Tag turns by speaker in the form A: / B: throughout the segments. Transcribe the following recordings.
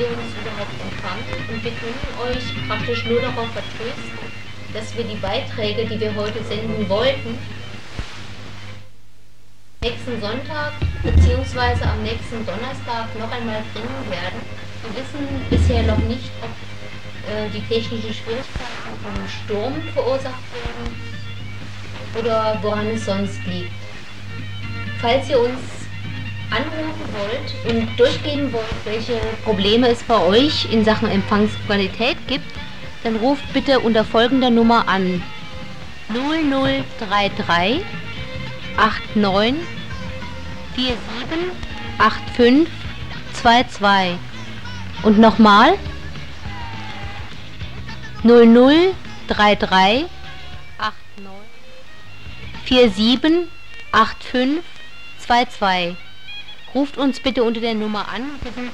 A: ihr uns überhaupt empfangt. Und wir können euch praktisch nur darauf vertrösten, dass wir die Beiträge, die wir heute senden wollten, nächsten Sonntag bzw. am nächsten Donnerstag noch einmal bringen werden. Wir wissen bisher noch nicht, ob äh, die technischen Schwierigkeiten vom Sturm verursacht werden oder woran es sonst liegt. Falls ihr uns anrufen wollt und durchgeben wollt, welche Probleme es bei euch in Sachen Empfangsqualität gibt, dann ruft bitte unter folgender Nummer an. 0033 89 47 85 22 und nochmal? 0033 89 47 85 22. Ruft uns bitte unter der Nummer an. Wir sind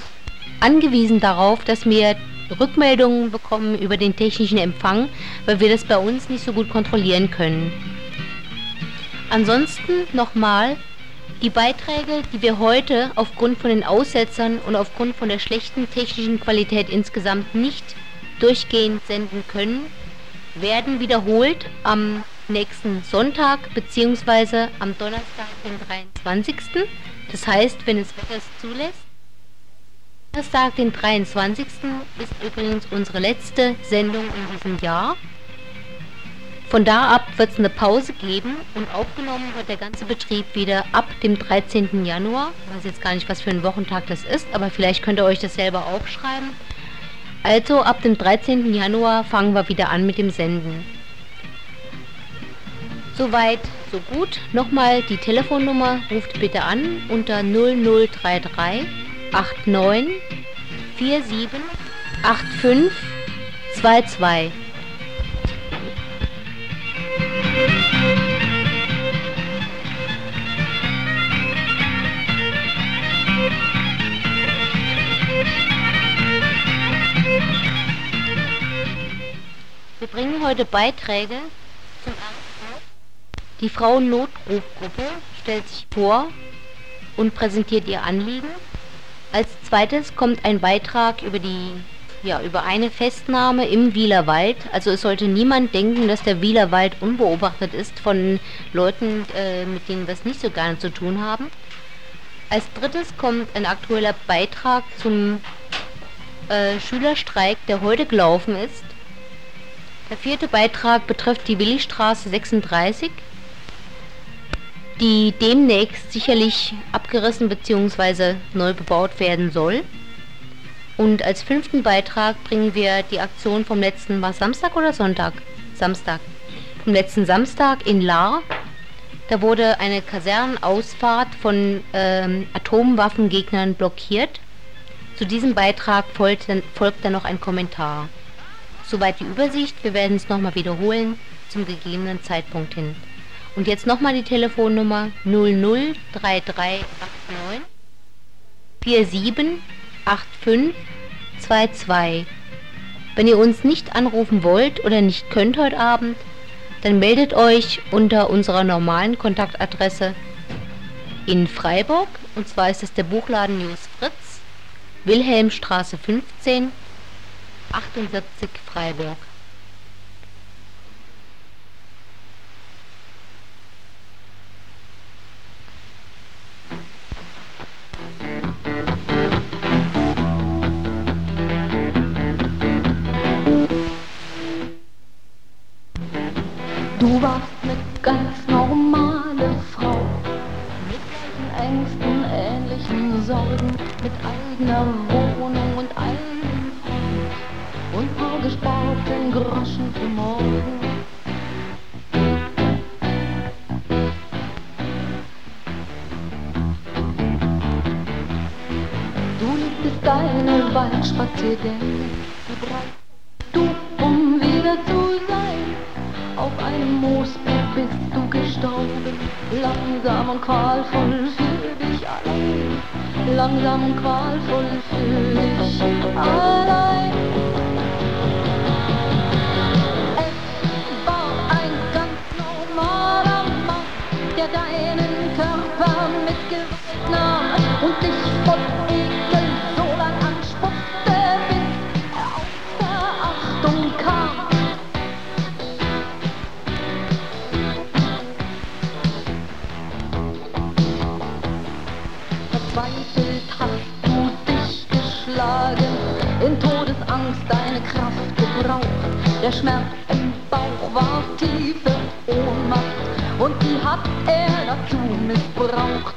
A: angewiesen darauf, dass wir Rückmeldungen bekommen über den technischen Empfang, weil wir das bei uns nicht so gut kontrollieren können. Ansonsten nochmal, die Beiträge, die wir heute aufgrund von den Aussetzern und aufgrund von der schlechten technischen Qualität insgesamt nicht durchgehend senden können, werden wiederholt am nächsten Sonntag bzw. am Donnerstag, den 23. Das heißt, wenn es Wetter zulässt. Donnerstag, den 23. ist übrigens unsere letzte Sendung in diesem Jahr. Von da ab wird es eine Pause geben und aufgenommen wird der ganze Betrieb wieder ab dem 13. Januar. Ich weiß jetzt gar nicht, was für ein Wochentag das ist, aber vielleicht könnt ihr euch das selber aufschreiben. Also ab dem 13. Januar fangen wir wieder an mit dem Senden. Soweit, so gut. Nochmal die Telefonnummer, ruft bitte an unter 0033 89 47 85 22. Wir bringen heute Beiträge zum Die Frauennotrufgruppe stellt sich vor und präsentiert ihr Anliegen. Als zweites kommt ein Beitrag über die ja, über eine Festnahme im Wielerwald. Also es sollte niemand denken, dass der Wielerwald unbeobachtet ist von Leuten, äh, mit denen wir es nicht so gerne zu tun haben. Als drittes kommt ein aktueller Beitrag zum äh, Schülerstreik, der heute gelaufen ist. Der vierte Beitrag betrifft die Willistraße 36, die demnächst sicherlich abgerissen bzw. neu bebaut werden soll. Und als fünften Beitrag bringen wir die Aktion vom letzten, war Samstag oder Sonntag? Samstag. Vom letzten Samstag in Lahr. Da wurde eine Kasernenausfahrt von ähm, Atomwaffengegnern blockiert. Zu diesem Beitrag folgt dann, folgt dann noch ein Kommentar. Soweit die Übersicht. Wir werden es nochmal wiederholen zum gegebenen Zeitpunkt hin. Und jetzt nochmal die Telefonnummer 003389 47 8522. Wenn ihr uns nicht anrufen wollt oder nicht könnt heute Abend, dann meldet euch unter unserer normalen Kontaktadresse in Freiburg. Und zwar ist es der Buchladen News Fritz, Wilhelmstraße 15, 48 Freiburg.
B: Du warst eine ganz normale Frau, mit gleichen Ängsten, ähnlichen Sorgen, mit eigener Wohnung und eigenem Freund und paar gesparten Groschen für morgen. Du liebtest deine Waldspaziergänge, wie breit langsam und qualvoll für dich allein. Langsam und qualvoll für dich allein. Es war ein ganz normaler Mann, der deinen Körper mit Gewalt nahm und dich von Ekel Todesangst deine Kraft gebraucht. Der Schmerz im Bauch war tiefe Ohnmacht und die hat er dazu missbraucht.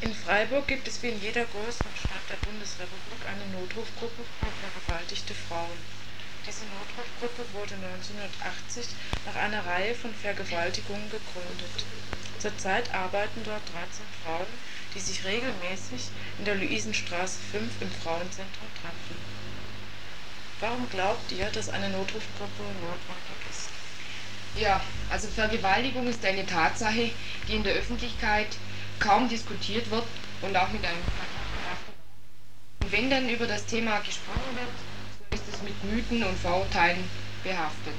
C: In Freiburg gibt es wie in jeder größeren Stadt der Bundesrepublik eine Notrufgruppe für vergewaltigte Frauen. Diese Notrufgruppe wurde 1980 nach einer Reihe von Vergewaltigungen gegründet. Zurzeit arbeiten dort 13 Frauen, die sich regelmäßig in der Luisenstraße 5 im Frauenzentrum treffen. Warum glaubt ihr, dass eine Notrufgruppe notwendig ist?
D: Ja, also Vergewaltigung ist eine Tatsache, die in der Öffentlichkeit kaum diskutiert wird und auch mit einem Und wenn dann über das Thema gesprochen wird, ist es mit Mythen und Vorurteilen behaftet.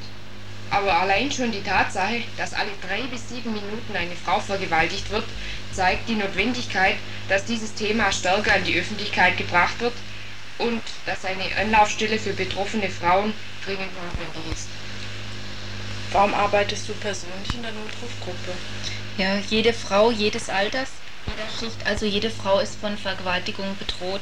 D: Aber allein schon die Tatsache, dass alle drei bis sieben Minuten eine Frau vergewaltigt wird, zeigt die Notwendigkeit, dass dieses Thema stärker an die Öffentlichkeit gebracht wird und dass eine Anlaufstelle für betroffene Frauen dringend notwendig ist.
C: Warum arbeitest du persönlich in der Notrufgruppe?
E: Ja, jede Frau jedes Alters, jeder Schicht, also jede Frau ist von Vergewaltigung bedroht.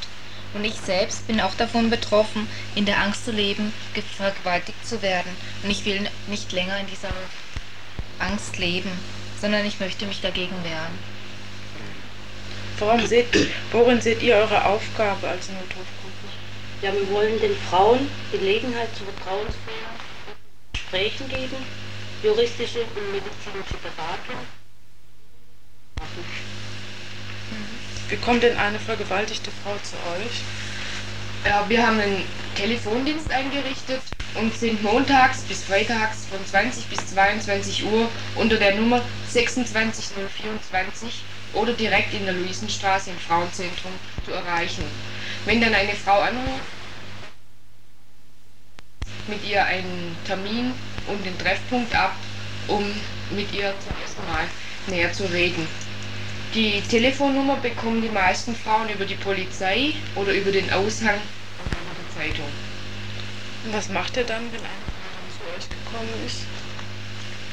E: Und ich selbst bin auch davon betroffen, in der Angst zu leben, ge- vergewaltigt zu werden. Und ich will nicht länger in dieser Angst leben, sondern ich möchte mich dagegen wehren.
C: Warum seht, worin seht ihr eure Aufgabe als Notrufgruppe?
F: Ja, wir wollen den Frauen Gelegenheit zu vertrauensvollen Gesprächen geben, juristische und medizinische Beratung.
C: Wie kommt denn eine vergewaltigte Frau zu euch?
D: Ja, wir haben einen Telefondienst eingerichtet und sind montags bis freitags von 20 bis 22 Uhr unter der Nummer 26024 oder direkt in der Luisenstraße im Frauenzentrum zu erreichen. Wenn dann eine Frau anruft, mit ihr einen Termin und den Treffpunkt ab, um mit ihr zum ersten Mal näher zu reden. Die Telefonnummer bekommen die meisten Frauen über die Polizei oder über den Aushang der Zeitung.
C: Und was macht ihr dann, wenn eine Frau dann zu euch gekommen ist?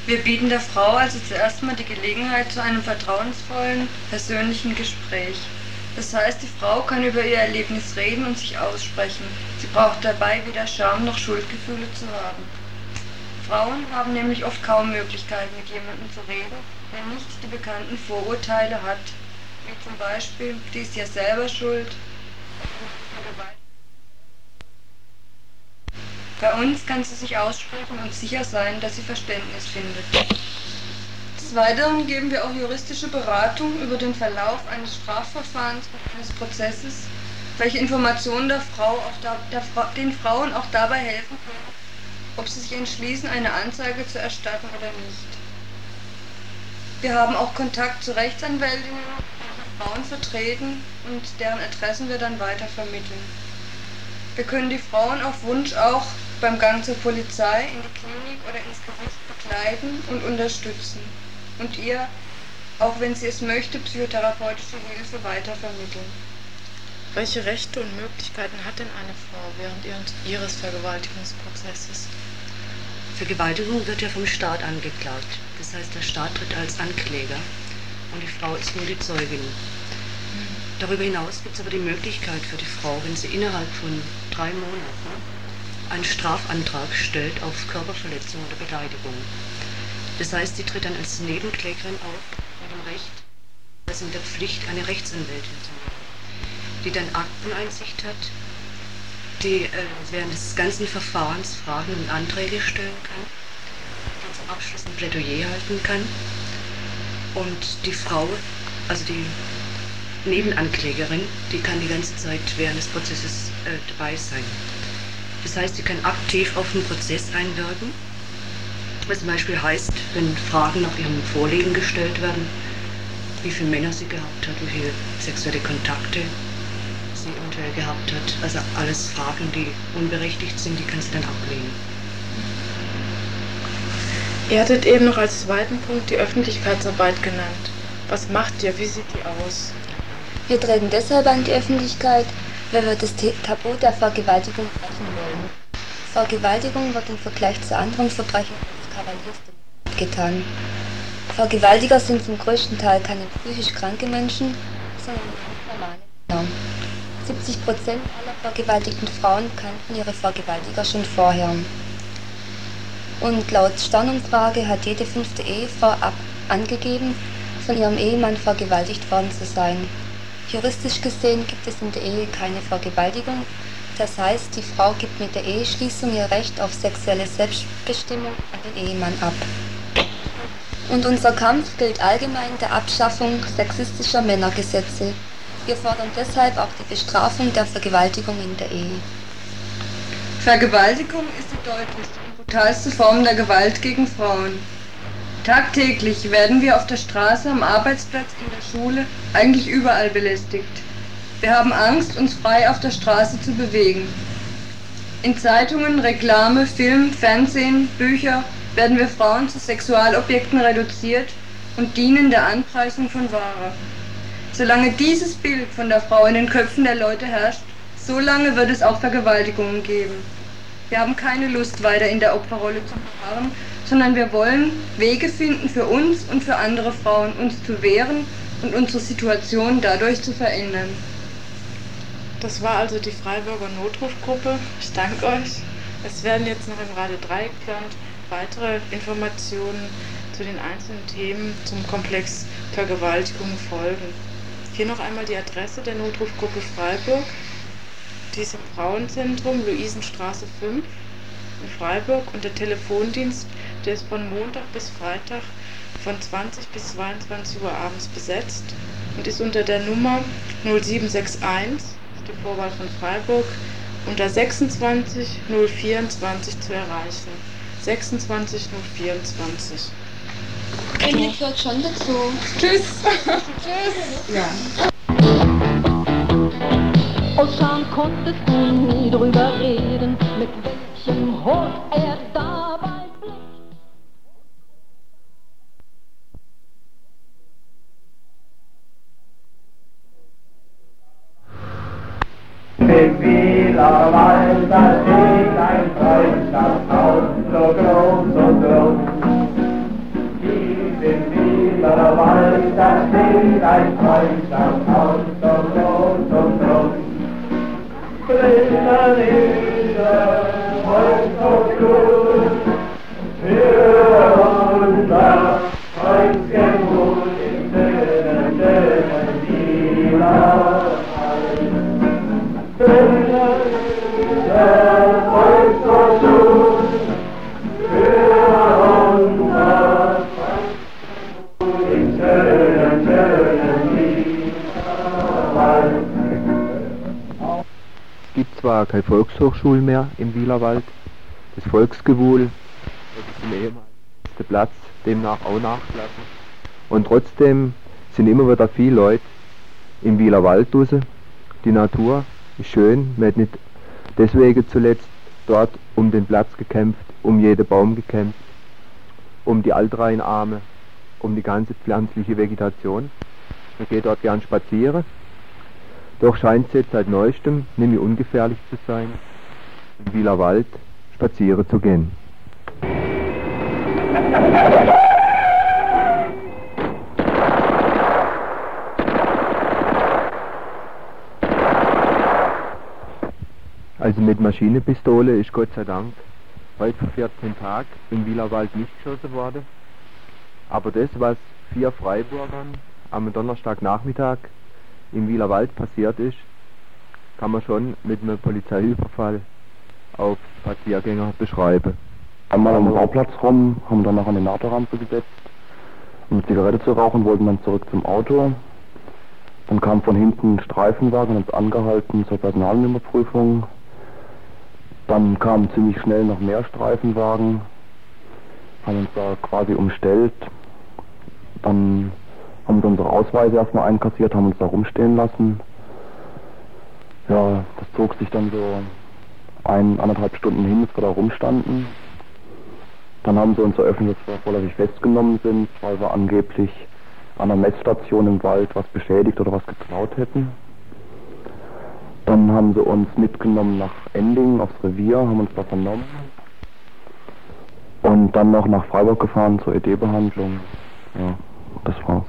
G: Wir bieten der Frau also zuerst mal die Gelegenheit zu einem vertrauensvollen, persönlichen Gespräch. Das heißt, die Frau kann über ihr Erlebnis reden und sich aussprechen. Sie braucht dabei weder Scham noch Schuldgefühle zu haben. Frauen haben nämlich oft kaum Möglichkeiten, mit jemandem zu reden, der nicht die bekannten Vorurteile hat, wie zum Beispiel, die ist ja selber schuld. Bei uns kann sie sich aussprechen und sicher sein, dass sie Verständnis findet. Des Weiteren geben wir auch juristische Beratung über den Verlauf eines Strafverfahrens und eines Prozesses, welche Informationen der Frau auch da, der, den Frauen auch dabei helfen können, ob sie sich entschließen, eine Anzeige zu erstatten oder nicht. Wir haben auch Kontakt zu Rechtsanwältinnen, die Frauen vertreten und deren Adressen wir dann weiter vermitteln. Wir können die Frauen auf Wunsch auch beim Gang zur Polizei, in die Klinik oder ins Gericht begleiten und unterstützen. Und ihr, auch wenn sie es möchte, psychotherapeutische Hilfe weitervermitteln.
C: Welche Rechte und Möglichkeiten hat denn eine Frau während ihr- ihres Vergewaltigungsprozesses?
F: Vergewaltigung wird ja vom Staat angeklagt. Das heißt, der Staat tritt als Ankläger und die Frau ist nur die Zeugin. Darüber hinaus gibt es aber die Möglichkeit für die Frau, wenn sie innerhalb von drei Monaten einen Strafantrag stellt auf Körperverletzung oder Beleidigung. Das heißt, sie tritt dann als Nebenklägerin auf mit dem Recht, also mit der Pflicht, eine Rechtsanwältin zu werden, die dann Akteneinsicht hat, die äh, während des ganzen Verfahrens Fragen und Anträge stellen kann, die zum Abschluss ein Plädoyer halten kann und die Frau, also die Nebenanklägerin, die kann die ganze Zeit während des Prozesses äh, dabei sein. Das heißt, sie kann aktiv auf den Prozess einwirken, was zum Beispiel heißt, wenn Fragen nach ihrem Vorleben gestellt werden, wie viele Männer sie gehabt hat, wie viele sexuelle Kontakte sie eventuell gehabt hat. Also alles Fragen, die unberechtigt sind, die kann sie dann ablehnen.
C: Ihr hattet eben noch als zweiten Punkt die Öffentlichkeitsarbeit genannt. Was macht ihr? Wie sieht die aus?
H: Wir treten deshalb an die Öffentlichkeit, weil wir das Tabu der Vergewaltigung brechen wollen. Vergewaltigung wird im Vergleich zu anderen Verbrechen als Kavaliersdelikt getan. Vergewaltiger sind zum größten Teil keine psychisch kranke Menschen, sondern. 70 Prozent aller vergewaltigten Frauen kannten ihre Vergewaltiger schon vorher. Und laut Sternumfrage hat jede fünfte Ehefrau ab angegeben, von ihrem Ehemann vergewaltigt worden zu sein. Juristisch gesehen gibt es in der Ehe keine Vergewaltigung, das heißt, die Frau gibt mit der Eheschließung ihr Recht auf sexuelle Selbstbestimmung an den Ehemann ab. Und unser Kampf gilt allgemein der Abschaffung sexistischer Männergesetze. Wir fordern deshalb auch die Bestrafung der Vergewaltigung in der Ehe.
G: Vergewaltigung ist die deutlichste und brutalste Form der Gewalt gegen Frauen. Tagtäglich werden wir auf der Straße, am Arbeitsplatz, in der Schule, eigentlich überall belästigt. Wir haben Angst, uns frei auf der Straße zu bewegen. In Zeitungen, Reklame, Film, Fernsehen, Bücher werden wir Frauen zu Sexualobjekten reduziert und dienen der Anpreisung von Ware. Solange dieses Bild von der Frau in den Köpfen der Leute herrscht, so lange wird es auch Vergewaltigungen geben. Wir haben keine Lust, weiter in der Opferrolle zu verharren, sondern wir wollen Wege finden für uns und für andere Frauen, uns zu wehren und unsere Situation dadurch zu verändern.
C: Das war also die Freiburger Notrufgruppe. Ich danke euch. Es werden jetzt noch im Radio Dreieckland weitere Informationen zu den einzelnen Themen zum Komplex Vergewaltigung folgen. Hier noch einmal die Adresse der Notrufgruppe Freiburg. Die ist im Frauenzentrum Luisenstraße 5 in Freiburg und der Telefondienst der ist von Montag bis Freitag von 20 bis 22 Uhr abends besetzt und ist unter der Nummer 0761, die Vorwahl von Freiburg, unter 26 024 zu erreichen. 26 024.
H: Klinik gehört schon dazu.
C: Tschüss.
H: Tschüss.
C: Ja.
B: Aus Scham konntest du nie drüber reden, mit welchem Hof er dabei
I: Zwar keine Volkshochschule mehr im Wielerwald, das Volksgewuhl, das ist im ehemaligen Platz, demnach auch nachgelassen. Und trotzdem sind immer wieder viele Leute im Wielerwald draussen. Die Natur ist schön, man hat nicht deswegen zuletzt dort um den Platz gekämpft, um jeden Baum gekämpft, um die Altreinarme, um die ganze pflanzliche Vegetation. Man geht dort gern spazieren. Doch scheint es jetzt seit neuestem nämlich ungefährlich zu sein, im Wieler Wald spazieren zu gehen. Also mit Maschinenpistole ist Gott sei Dank heute vor 14 Tagen im Wielerwald nicht geschossen worden. Aber das, was vier Freiburgern am Donnerstagnachmittag im Wielerwald passiert ist, kann man schon mit einem Polizeiüberfall auf Spaziergänger beschreiben.
J: Einmal am Bauplatz rum, haben dann noch an die NATO-Rampe gesetzt, um eine Zigarette zu rauchen, wollten dann zurück zum Auto. Dann kam von hinten ein Streifenwagen uns angehalten zur Personalnummerprüfung. Dann kamen ziemlich schnell noch mehr Streifenwagen, haben uns da quasi umstellt. Dann haben sie unsere Ausweise erstmal einkassiert, haben uns da rumstehen lassen. Ja, das zog sich dann so ein, anderthalb Stunden hin, bis wir da rumstanden. Dann haben sie uns eröffnet, dass wir vorläufig festgenommen sind, weil wir angeblich an einer Messstation im Wald was beschädigt oder was geklaut hätten. Dann haben sie uns mitgenommen nach Ending aufs Revier, haben uns da vernommen. Und dann noch nach Freiburg gefahren zur ED-Behandlung. Ja, das war's.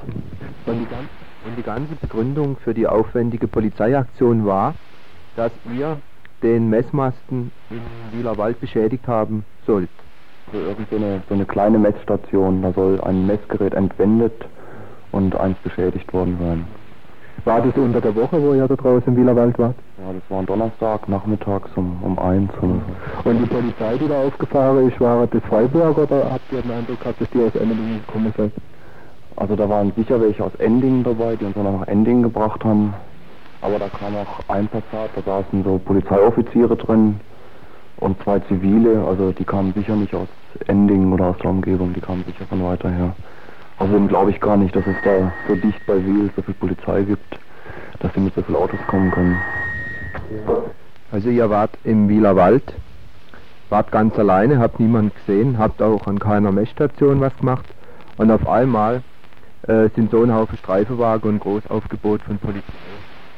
I: Und die, ganze, und die ganze Begründung für die aufwendige Polizeiaktion war, dass ihr den Messmasten im Wieler Wald beschädigt haben sollt.
J: Also irgend so eine, so eine kleine Messstation, da soll ein Messgerät entwendet und eins beschädigt worden sein.
I: War das unter der Woche, wo ihr da draußen im Wielerwald wart?
J: Ja, das war ein Donnerstag, nachmittags um, um eins so.
I: Und die Polizei, die da aufgefahren ist, war das Freiburg oder habt ihr den Eindruck gehabt, dass die aus Emmendingen gekommen sind?
J: Also da waren sicher welche aus Endingen dabei, die uns dann nach Endingen gebracht haben. Aber da kam auch ein Passat, da saßen so Polizeioffiziere drin und zwei Zivile, also die kamen sicher nicht aus Endingen oder aus der Umgebung, die kamen sicher von weiter her. Außerdem glaube ich gar nicht, dass es da so dicht bei Wiel so viel Polizei gibt, dass sie mit so vielen Autos kommen können.
I: Also ihr wart im Wieler Wald, wart ganz alleine, habt niemand gesehen, habt auch an keiner Messstation was gemacht und auf einmal äh, sind so ein Haufen Streifenwagen und Großaufgebot von Polizei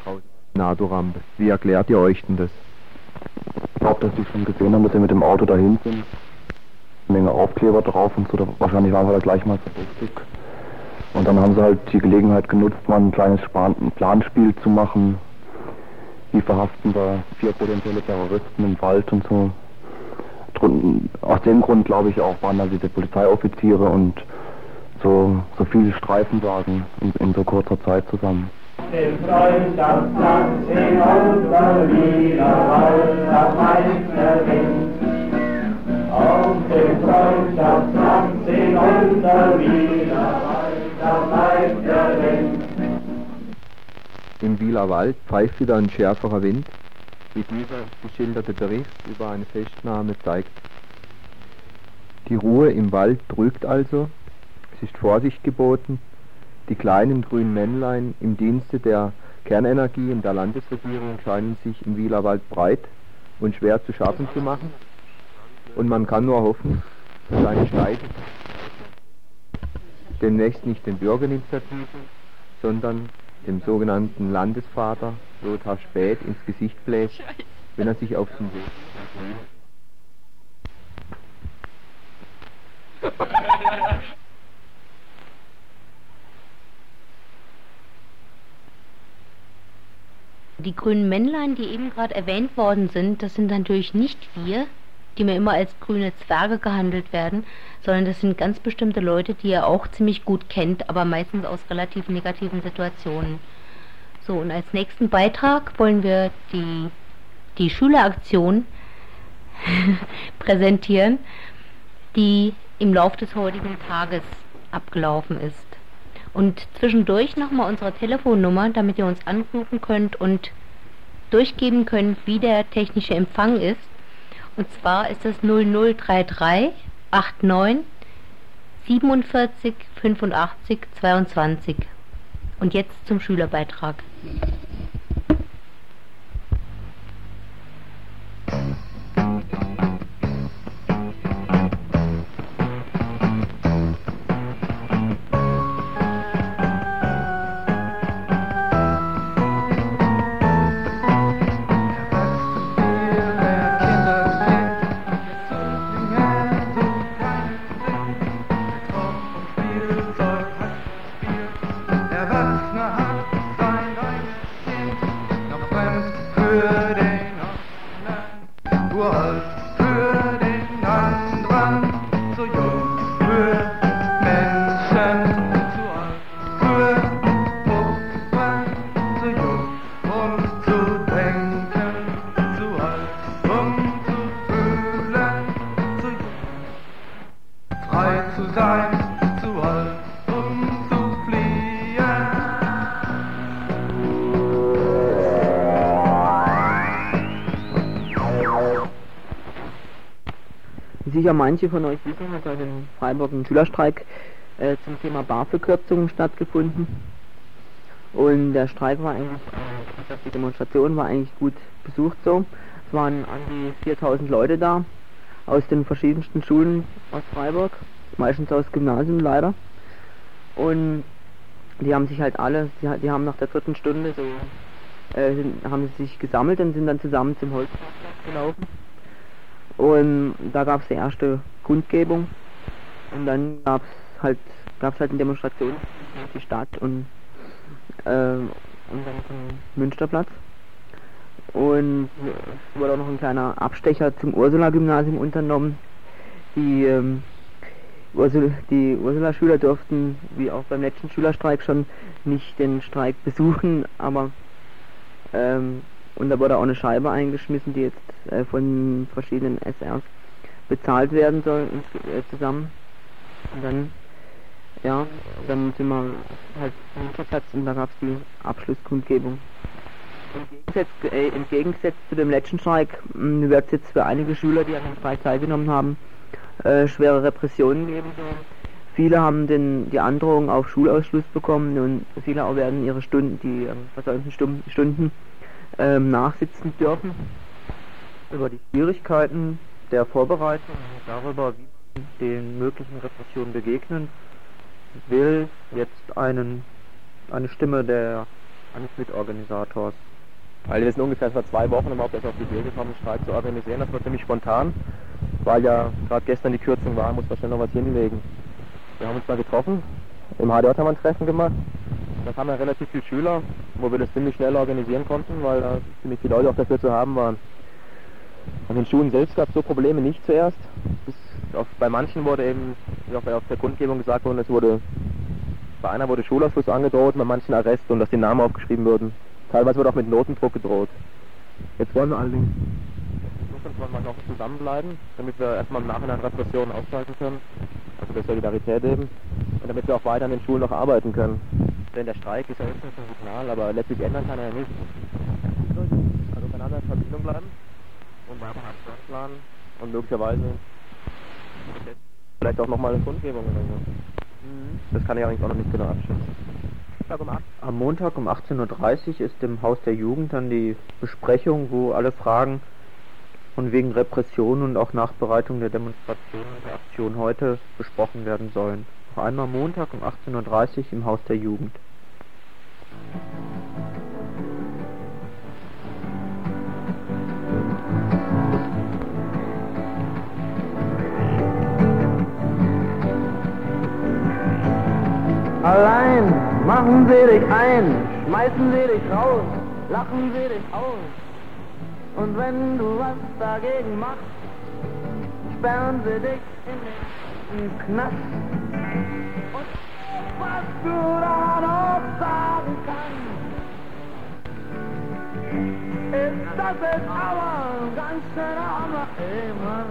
I: draußen NATO-Rampe. Wie erklärt ihr euch denn das?
J: Ich glaube, dass die schon gesehen haben, dass wir mit dem Auto dahin sind. Eine Menge Aufkleber drauf und so. Da, wahrscheinlich waren wir da gleich mal so richtig. Und dann haben sie halt die Gelegenheit genutzt, mal ein kleines Span ein Planspiel zu machen. Wie verhaften wir vier potenzielle Terroristen im Wald und so. Drun aus dem Grund glaube ich auch waren da diese Polizeioffiziere und so, so viele Streifenwagen in, in so kurzer Zeit zusammen.
K: Den Freundschaftsplatz in unser Widerwald, das meint der Wind. Auf dem Freundschaftsplatz in das Wind.
I: Im Wieler Wald pfeift wieder ein schärferer Wind, wie dieser geschilderte Bericht über eine Festnahme zeigt. Die Ruhe im Wald trügt also, es ist Vorsicht geboten, die kleinen grünen Männlein im Dienste der Kernenergie und der Landesregierung scheinen sich im Wieler Wald breit und schwer zu schaffen zu machen. Und man kann nur hoffen, dass eine Schneide demnächst nicht den Bürgerinitiativen, sondern dem sogenannten Landesvater Lothar Späth ins Gesicht bläst, wenn er sich auf den Weg
A: Die grünen Männlein, die eben gerade erwähnt worden sind, das sind natürlich nicht wir, die mir immer als grüne Zwerge gehandelt werden, sondern das sind ganz bestimmte Leute, die ihr auch ziemlich gut kennt, aber meistens aus relativ negativen Situationen. So, und als nächsten Beitrag wollen wir die, die Schüleraktion präsentieren, die im Lauf des heutigen Tages abgelaufen ist. Und zwischendurch nochmal unsere Telefonnummer, damit ihr uns anrufen könnt und durchgeben könnt, wie der technische Empfang ist. Und zwar ist das 0033 89 47 85 22. Und jetzt zum Schülerbeitrag.
L: Sicher manche von euch wissen, hat heute in Freiburg ein Schülerstreik äh, zum Thema Barverkürzungen stattgefunden. Und der Streik war eigentlich, äh, die Demonstration war eigentlich gut besucht so. Es waren an die 4000 Leute da, aus den verschiedensten Schulen aus Freiburg, meistens aus Gymnasien leider. Und die haben sich halt alle, die, die haben nach der vierten Stunde so, äh, haben sie sich gesammelt und sind dann zusammen zum Holzplatz gelaufen. Und da gab es die erste Kundgebung und dann gab es halt, gab's halt eine Demonstration durch die Stadt und, äh, und dann zum Münsterplatz. Und es wurde auch noch ein kleiner Abstecher zum Ursula-Gymnasium unternommen. Die, ähm, Ursula, die Ursula-Schüler durften, wie auch beim letzten Schülerstreik schon, nicht den Streik besuchen, aber ähm, und da wurde auch eine Scheibe eingeschmissen, die jetzt äh, von verschiedenen SRs bezahlt werden soll äh, zusammen. Und dann, ja, dann sind wir halt Platz und da gab es die Abschlusskundgebung. Im Gegensatz, äh, Im Gegensatz zu dem letzten Streik wird es jetzt für einige Schüler, die an dem Streik teilgenommen haben, äh, schwere Repressionen geben. Viele haben den, die Androhung auf Schulausschluss bekommen und viele auch werden ihre Stunden, die ähm, versäumten Stunden ähm, nachsitzen dürfen.
M: Über die Schwierigkeiten der Vorbereitung darüber, wie man den möglichen Repressionen begegnen will, jetzt einen, eine Stimme der, eines Mitorganisators
N: weil wir sind ungefähr vor zwei Wochen überhaupt erst auf die Idee gekommen, einen Streik zu organisieren. Das war ziemlich spontan, weil ja gerade gestern die Kürzung war, muss man schnell noch was hinlegen. Wir haben uns mal getroffen, im wir ein Treffen gemacht. Da kamen ja relativ viele Schüler, wo wir das ziemlich schnell organisieren konnten, weil da ziemlich viele Leute auch dafür zu haben waren. An den Schulen selbst gab es so Probleme nicht zuerst. Auf, bei manchen wurde eben, wie auch auf der Kundgebung gesagt worden, es wurde, bei einer wurde Schulausschluss angedroht, bei manchen Arrest und dass die Namen aufgeschrieben wurden. Teilweise wird auch mit Notendruck gedroht. Jetzt wollen wir allerdings wollen wir noch zusammenbleiben, damit wir erstmal im Nachhinein Repressionen ausschalten können, also der Solidarität eben, und damit wir auch weiter an den Schulen noch arbeiten können. Denn der Streik ist ja höchstens ein Signal, aber letztlich ändern kann er ja nichts. Also miteinander in Verbindung bleiben und weiter planen und möglicherweise vielleicht auch nochmal eine Kundgebung oder so. Das kann ich eigentlich auch noch nicht genau abschätzen.
M: Am Montag um 18.30 Uhr ist im Haus der Jugend dann die Besprechung, wo alle Fragen von wegen Repression und auch Nachbereitung der Demonstration und der Aktion heute besprochen werden sollen. Noch einmal Montag um 18.30 Uhr im Haus der Jugend.
K: Allein machen sie dich ein, schmeißen sie dich raus, lachen sie dich aus. Und wenn du was dagegen machst, sperren sie dich in den Knast. Und was du da noch sagen kannst, ist, aber ein ganz schöner Hammer, ey Mann.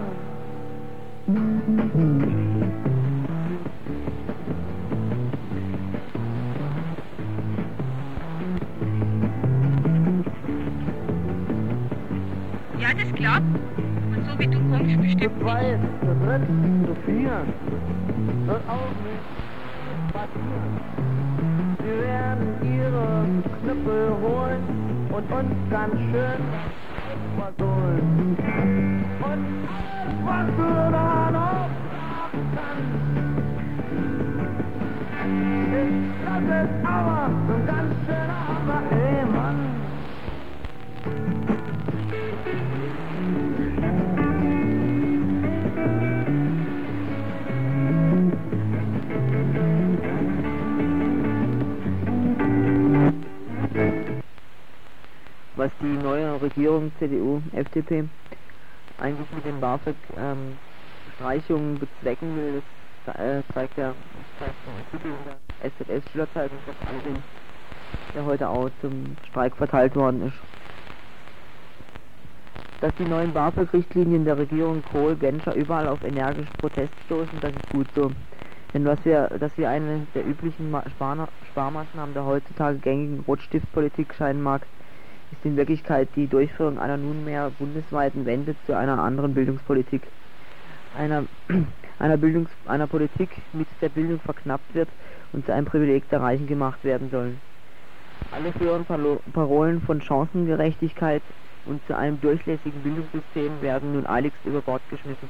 A: Ja, das klappt. Und so wie du kommst, bestimmt
K: Zu zweit, zu dritt, zu vier. Wird auch nicht passieren. Sie werden ihre Knüppel holen und uns ganz schön versohlen. Und alles, was du da noch sagen kannst, ist, dass es aber ein ganz schöner Hammer, ey Mann.
L: Was die neue Regierung CDU, FDP eigentlich mit den BAföG-Streichungen ähm, bezwecken will, das äh, zeigt der Artikel der SZS-Schülerzeitung der heute auch zum Streik verteilt worden ist. Dass die neuen BAföG-Richtlinien der Regierung Kohl, Genscher überall auf energischen Protest stoßen, das ist gut so. Denn was wir, dass wir eine der üblichen Spar Sparmaßnahmen der heutzutage gängigen Rotstiftpolitik scheinen mag, ist in Wirklichkeit die Durchführung einer nunmehr bundesweiten Wende zu einer anderen Bildungspolitik. Einer, einer, Bildungs, einer Politik, mit der Bildung verknappt wird und zu einem Privileg der Reichen gemacht werden soll. Alle früheren Parolen von Chancengerechtigkeit und zu einem durchlässigen Bildungssystem werden nun eiligst über Bord geschmissen.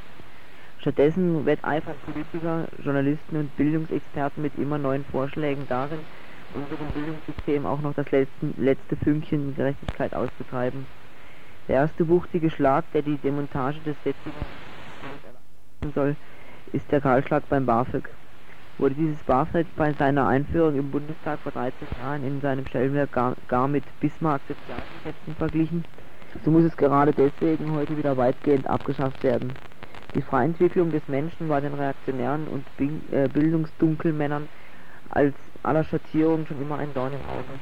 L: Stattdessen wetteifern Politiker, Journalisten und Bildungsexperten mit immer neuen Vorschlägen darin, unserem Bildungssystem auch noch das letzten, letzte Fünkchen Gerechtigkeit auszutreiben. Der erste wuchtige Schlag, der die Demontage des jetzigen soll, ist der Kahlschlag beim BAföG. Wurde dieses BAföG bei seiner Einführung im Bundestag vor 13 Jahren in seinem Stellenwerk gar, gar mit Bismarck Sozialgesetzen verglichen, so muss es gerade deswegen heute wieder weitgehend abgeschafft werden. Die freie Entwicklung des Menschen war den Reaktionären und äh, Bildungsdunkelmännern als aller Schattierung schon immer ein Dorn im Auge.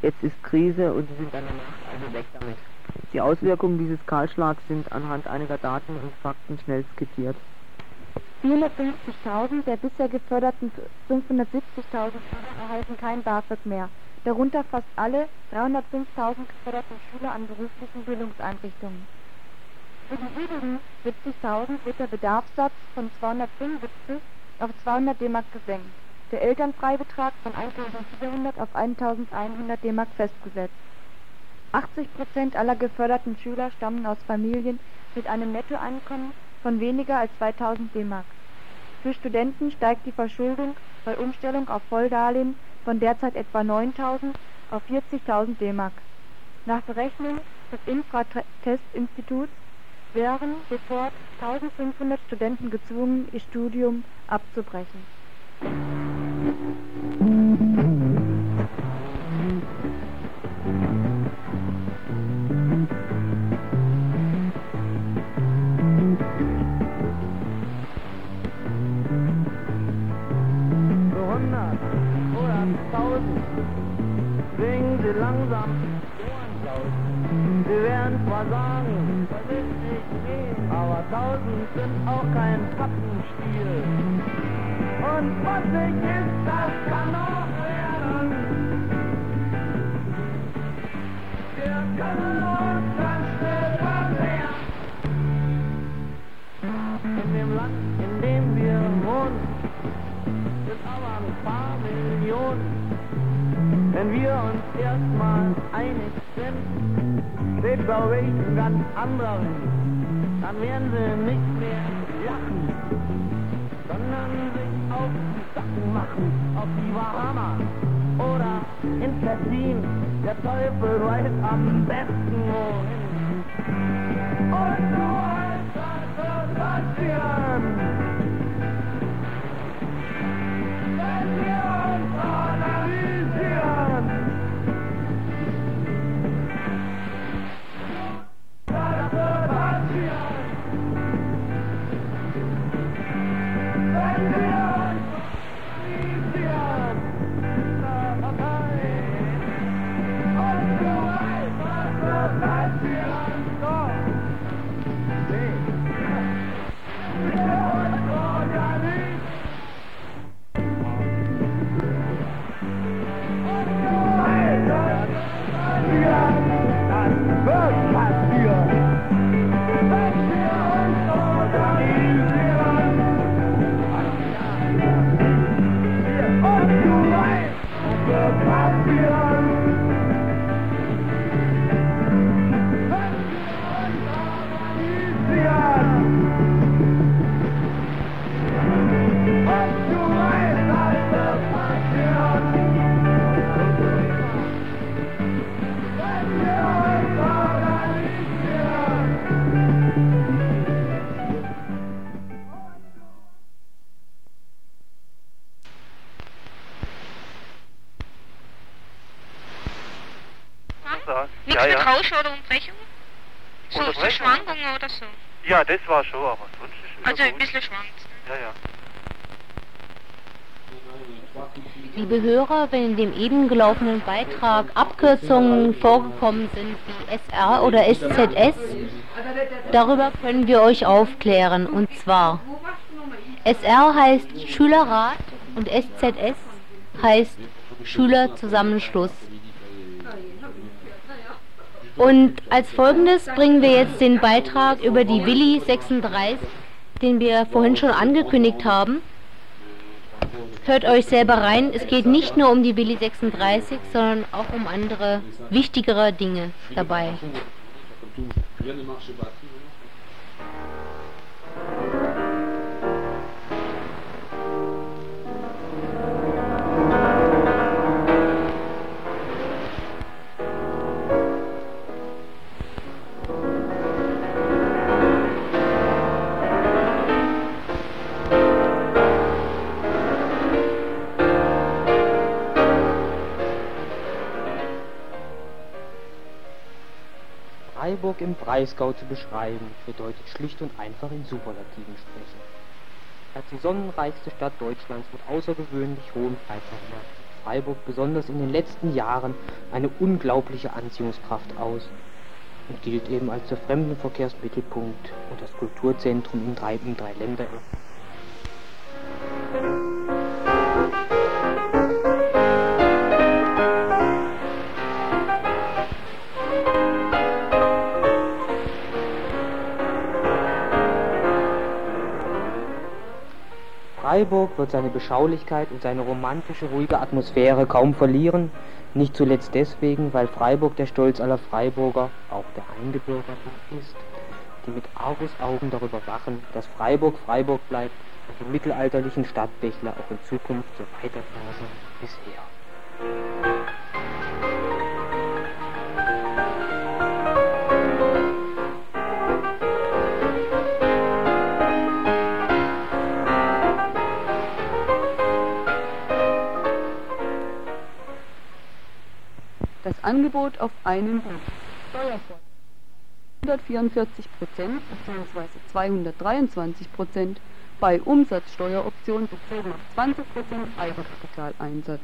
L: Jetzt ist Krise und sie sind an der Macht, also weg damit. Die Auswirkungen dieses Kahlschlags sind anhand einiger Daten und Fakten schnell skizziert.
O: 450.000 der bisher geförderten 570.000 Schüler erhalten kein BAföG mehr, darunter fast alle 305.000 geförderten Schüler an beruflichen Bildungseinrichtungen. Für die übrigen 70.000 wird der Bedarfssatz von 275 auf 200 D-Mark gesenkt, der Elternfreibetrag von 1.400 auf 1.100 D-Mark festgesetzt. 80% aller geförderten Schüler stammen aus Familien mit einem Nettoeinkommen von weniger als 2000 D-Mark. Für Studenten steigt die Verschuldung bei Umstellung auf Volldarlehen von derzeit etwa 9.000 auf 40.000 D-Mark. Nach Berechnung des Infratest-Instituts wären sofort 1500 Studenten gezwungen, ihr Studium abzubrechen.
K: Thank you. Ein ganz anderer Wind. Dann werden sie nicht mehr lachen, sondern sich auf die Sachen machen, auf die Bahamas oder in Tessin. Der Teufel weiß am besten wohin.
P: Ja, das war schon, aber sonst ist
E: Also ein bisschen schwankt.
P: Ja, ja.
A: Liebe Hörer, wenn in dem eben gelaufenen Beitrag Abkürzungen vorgekommen sind wie SR oder SZS, darüber können wir euch aufklären. Und zwar, SR heißt Schülerrat und SZS heißt Schülerzusammenschluss. Und als folgendes bringen wir jetzt den Beitrag über die Willi 36, den wir vorhin schon angekündigt haben. hört euch selber rein. Es geht nicht nur um die Willi 36, sondern auch um andere wichtigere Dinge dabei.
Q: Im Breisgau zu beschreiben, bedeutet schlicht und einfach in Superlativen sprechen. Als die sonnenreichste Stadt Deutschlands mit außergewöhnlich hohem Freizeitwert Freiburg besonders in den letzten Jahren eine unglaubliche Anziehungskraft aus und gilt eben als der Fremdenverkehrsmittelpunkt und das Kulturzentrum in drei, in drei Länder. Freiburg wird seine Beschaulichkeit und seine romantische, ruhige Atmosphäre kaum verlieren, nicht zuletzt deswegen, weil Freiburg der Stolz aller Freiburger, auch der Eingebürgerten, ist, die mit Argusaugen darüber wachen, dass Freiburg Freiburg bleibt und die mittelalterlichen Stadtbächler auch in Zukunft so weiterforschen wie bisher.
R: Angebot auf einen Blick. Steuervorteil 144 Prozent bzw. 223 Prozent bei Umsatzsteueroption bezogen auf 20 Prozent Eigenkapitaleinsatz.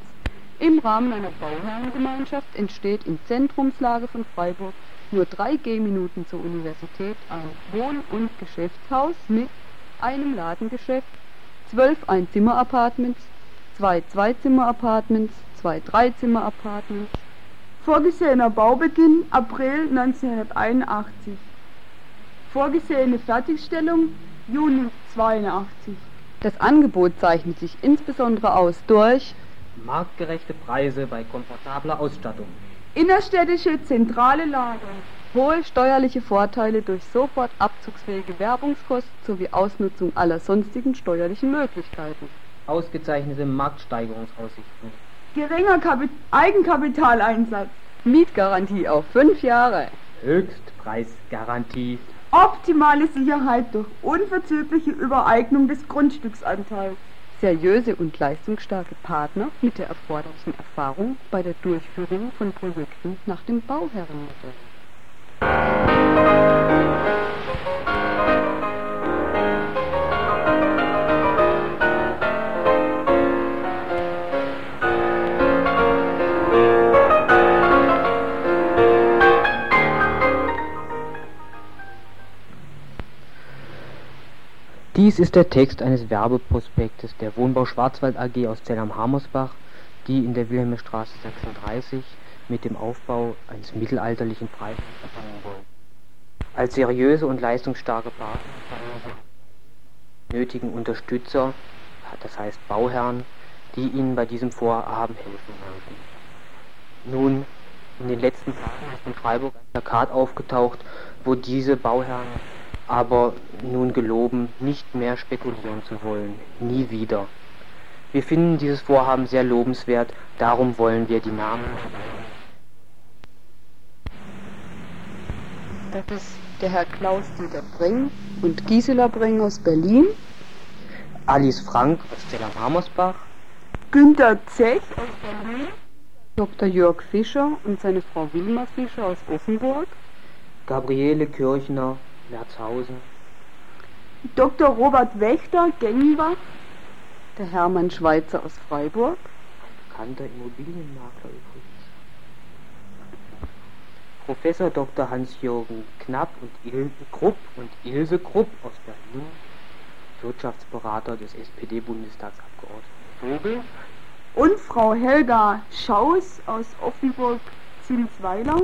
R: Im Rahmen einer Bauherrengemeinschaft entsteht in Zentrumslage von Freiburg nur drei Gehminuten zur Universität ein Wohn- und Geschäftshaus mit einem Ladengeschäft, zwölf Einzimmer-Apartments, zwei Zweizimmer-Apartments, zwei Dreizimmer-Apartments,
S: Vorgesehener Baubeginn April 1981. Vorgesehene Fertigstellung Juni 82.
R: Das Angebot zeichnet sich insbesondere aus durch
Q: Marktgerechte Preise bei komfortabler Ausstattung.
S: Innerstädtische zentrale Lage.
R: hohe steuerliche Vorteile durch sofort abzugsfähige Werbungskosten sowie Ausnutzung aller sonstigen steuerlichen Möglichkeiten.
Q: Ausgezeichnete Marktsteigerungsaussichten.
S: Geringer Kapi Eigenkapitaleinsatz.
R: Mietgarantie auf fünf Jahre.
Q: Höchstpreisgarantie.
S: Optimale Sicherheit durch unverzügliche Übereignung des Grundstücksanteils.
R: Seriöse und leistungsstarke Partner mit der erforderlichen Erfahrung bei der Durchführung von Projekten nach dem Bauherrenmodell.
Q: Dies ist der Text eines Werbeprospektes der Wohnbau Schwarzwald AG aus Zell-am-Harmersbach, die in der Wilhelmstraße 36 mit dem Aufbau eines mittelalterlichen Freiburgs anfangen wollen. Als seriöse und leistungsstarke Partner nötigen Unterstützer, das heißt Bauherren, die ihnen bei diesem Vorhaben helfen werden. Nun, in den letzten Tagen ist in Freiburg ein Plakat aufgetaucht, wo diese Bauherren aber nun geloben, nicht mehr spekulieren zu wollen, nie wieder. Wir finden dieses Vorhaben sehr lobenswert, darum wollen wir die Namen.
R: Das ist der Herr Klaus-Dieter Bring und Gisela Bring aus Berlin.
Q: Alice Frank aus Zell-am-Harmersbach.
S: Günter Zech aus Berlin.
R: Dr. Jörg Fischer und seine Frau Wilma Fischer aus Offenburg.
Q: Gabriele Kirchner, Lerzhausen.
S: Dr. Robert Wächter, Gengenbach.
R: Der Hermann Schweitzer aus Freiburg.
Q: Bekannter Immobilienmakler übrigens. Professor Dr. Hans-Jürgen Knapp und Il Krupp und Ilse Krupp aus Berlin. Wirtschaftsberater des SPD-Bundestagsabgeordneten Vogel.
S: Und Frau Helga Schaus aus Offenburg-Zinsweiler.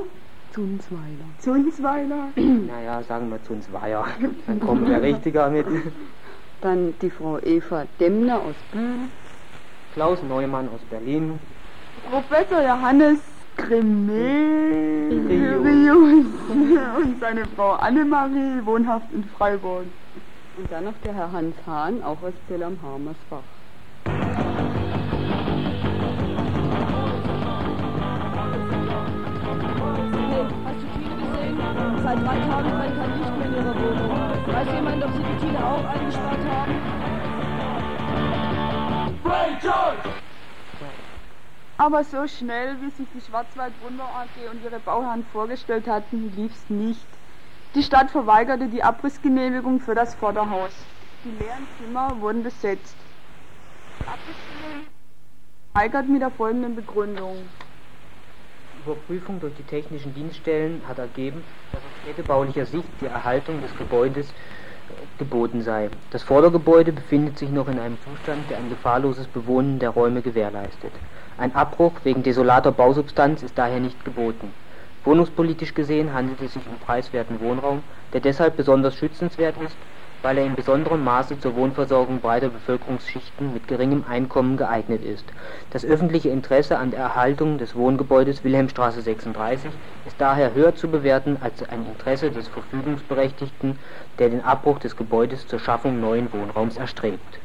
R: Zunsweiler.
S: Zunsweiler.
Q: Naja, sagen wir Zunsweiler. Dann kommt der Richtige mit.
R: Dann die Frau Eva Demner aus Bühl.
Q: Klaus Neumann aus Berlin,
S: Professor Johannes Gremerius und seine Frau Annemarie, wohnhaft in Freiburg.
R: Und dann noch der Herr Hans Hahn, auch aus Zell am Harmersbach.
T: Seit drei Tagen brennt kein Licht mehr in ihrer Wohnung. Weiß jemand, ob sie die Tine auch eingespart haben?
S: Aber so schnell, wie sich die Schwarzwald-Wunder AG und ihre Bauherren vorgestellt hatten, lief's nicht. Die Stadt verweigerte die Abrissgenehmigung für das Vorderhaus. Die leeren Zimmer wurden besetzt. Die Abrissgenehmigung verweigert mit der folgenden Begründung.
Q: Überprüfung durch die technischen Dienststellen hat ergeben, dass aus städtebaulicher Sicht die Erhaltung des Gebäudes äh, geboten sei. Das Vordergebäude befindet sich noch in einem Zustand, der ein gefahrloses Bewohnen der Räume gewährleistet. Ein Abbruch wegen desolater Bausubstanz ist daher nicht geboten. Wohnungspolitisch gesehen handelt es sich um preiswerten Wohnraum, der deshalb besonders schützenswert ist, weil er in besonderem Maße zur Wohnversorgung breiter Bevölkerungsschichten mit geringem Einkommen geeignet ist. Das öffentliche Interesse an der Erhaltung des Wohngebäudes Wilhelmstraße 36 ist daher höher zu bewerten als ein Interesse des Verfügungsberechtigten, der den Abbruch des Gebäudes zur Schaffung neuen Wohnraums erstrebt.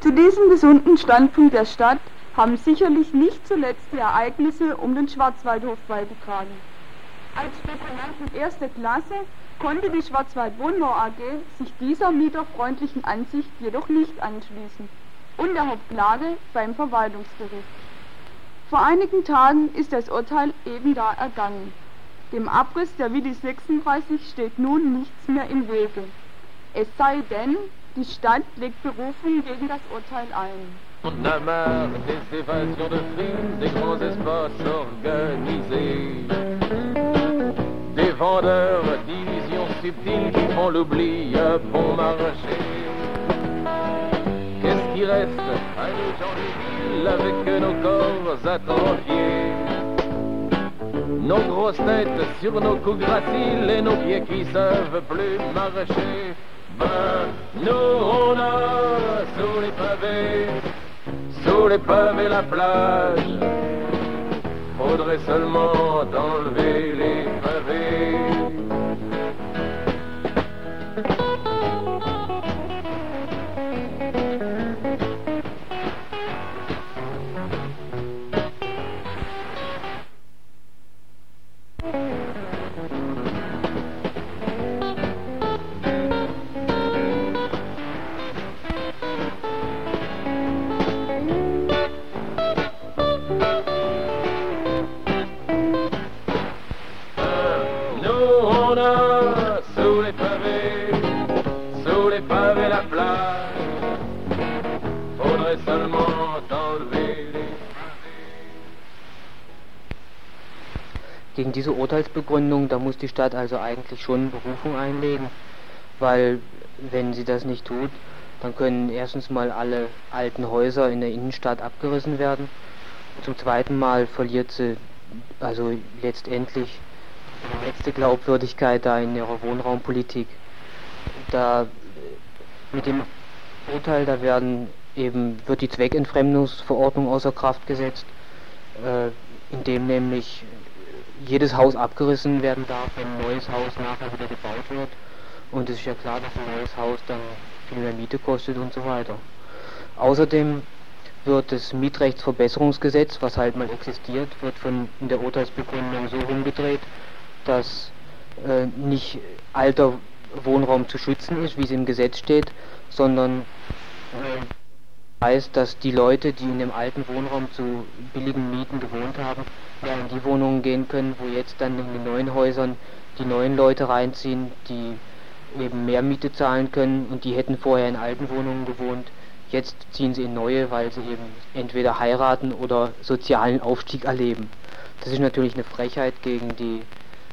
S: Zu diesem gesunden Standpunkt der Stadt haben sicherlich nicht zuletzt die Ereignisse um den Schwarzwaldhof beigetragen. Als Spekulanten erster Klasse konnte die Schwarzwald Wohnbau AG sich dieser mieterfreundlichen Ansicht jedoch nicht anschließen und erhob Klage beim Verwaltungsgericht. Vor einigen Tagen ist das Urteil eben da ergangen. Dem Abriss der Willi 36 steht nun nichts mehr im Wege. Es sei denn, die Stadt legt Berufung gegen das Urteil ein.
U: On a marre des évasions de frimes, des grands espaces organisés. Vendeurs, divisions subtiles qui font l'oubli bon marché. Qu'est-ce qui reste à nous gens villes avec nos corps atrophiés Nos grosses têtes sur nos coups graciles et nos pieds qui savent plus marcher. Ben, nous on a sous les pavés sous les pavés la plage. Faudrait seulement enlever les
Q: Gegen diese Urteilsbegründung, da muss die Stadt also eigentlich schon Berufung einlegen, weil wenn sie das nicht tut, dann können erstens mal alle alten Häuser in der Innenstadt abgerissen werden. Zum zweiten Mal verliert sie also letztendlich die letzte Glaubwürdigkeit da in ihrer Wohnraumpolitik. Da mit dem Urteil, da werden eben wird die Zweckentfremdungsverordnung außer Kraft gesetzt, äh, indem nämlich jedes Haus abgerissen werden darf, wenn ein neues Haus nachher wieder gebaut wird. Und es ist ja klar, dass ein neues Haus dann viel mehr Miete kostet und so weiter. Außerdem wird das Mietrechtsverbesserungsgesetz, was halt mal existiert, wird von in der Urteilsbegründung so umgedreht, dass äh, nicht alter Wohnraum zu schützen ist, wie es im Gesetz steht, sondern äh, heißt, dass die Leute, die in dem alten Wohnraum zu billigen Mieten gewohnt haben, ja in die Wohnungen gehen können, wo jetzt dann in den neuen Häusern die neuen Leute reinziehen, die eben mehr Miete zahlen können und die hätten vorher in alten Wohnungen gewohnt. Jetzt ziehen sie in neue, weil sie eben entweder heiraten oder sozialen Aufstieg erleben. Das ist natürlich eine Frechheit gegen die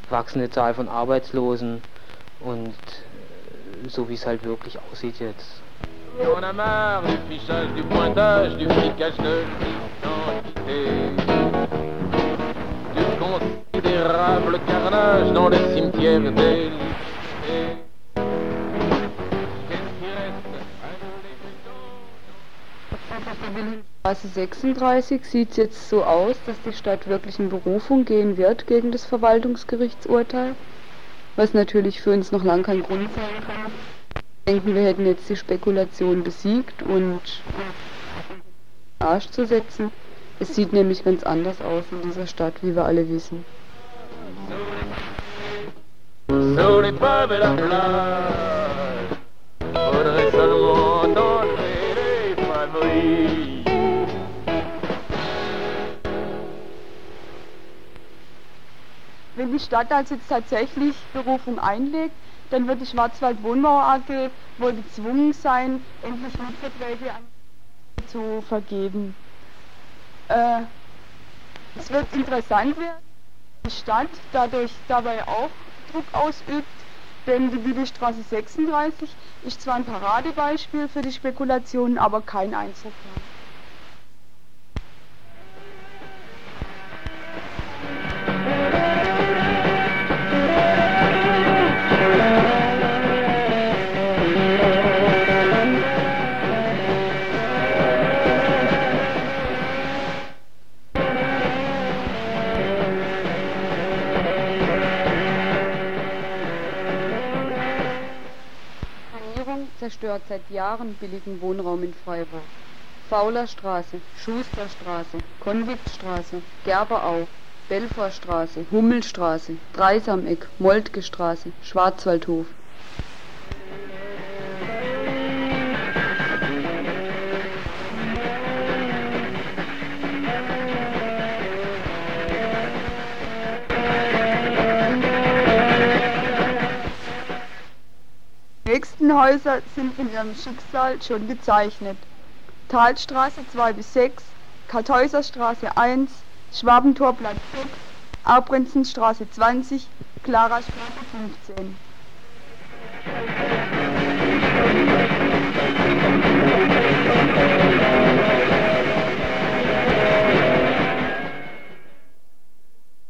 Q: wachsende Zahl von Arbeitslosen und so wie es halt wirklich aussieht jetzt.
U: On a marre du fichage, du pointage, du flicage de l'identité. Du considérable carnage dans les cimetières des
R: Straße 36 sieht es jetzt so aus, dass die Stadt wirklich in Berufung gehen wird gegen das Verwaltungsgerichtsurteil, was natürlich für uns noch lang kein Grund sein kann. Wir denken, wir hätten jetzt die Spekulation besiegt und Arsch zu setzen. Es sieht nämlich ganz anders aus in dieser Stadt, wie wir alle wissen.
K: Sur les pavés la plage, faudrait seulement enlever les favoris.
S: Wenn die Stadt also jetzt tatsächlich Berufung einlegt, dann wird die Schwarzwald Wohnbau AG wohl gezwungen sein, endlich Mietverträge an zu vergeben. Äh, es wird interessant werden, die Stadt dadurch dabei auch Druck ausübt, denn die Bibelstraße 36 ist zwar ein Paradebeispiel für die Spekulation, aber kein Einzelfall.
R: Seit Jahren billigen Wohnraum in Freiburg. Faulerstraße, Schusterstraße, Konviktstraße, Gerberau, Belfortstraße, Hummelstraße, Dreisameck, Moltkestraße, Schwarzwaldhof.
S: Nächsten Häuser sind von ihrem Schicksal schon gezeichnet. Talstraße 2 bis 6, Kartäuserstraße 1, Schwabentorplatz 6, Aubrenzenstraße 20, Klarastraße 15.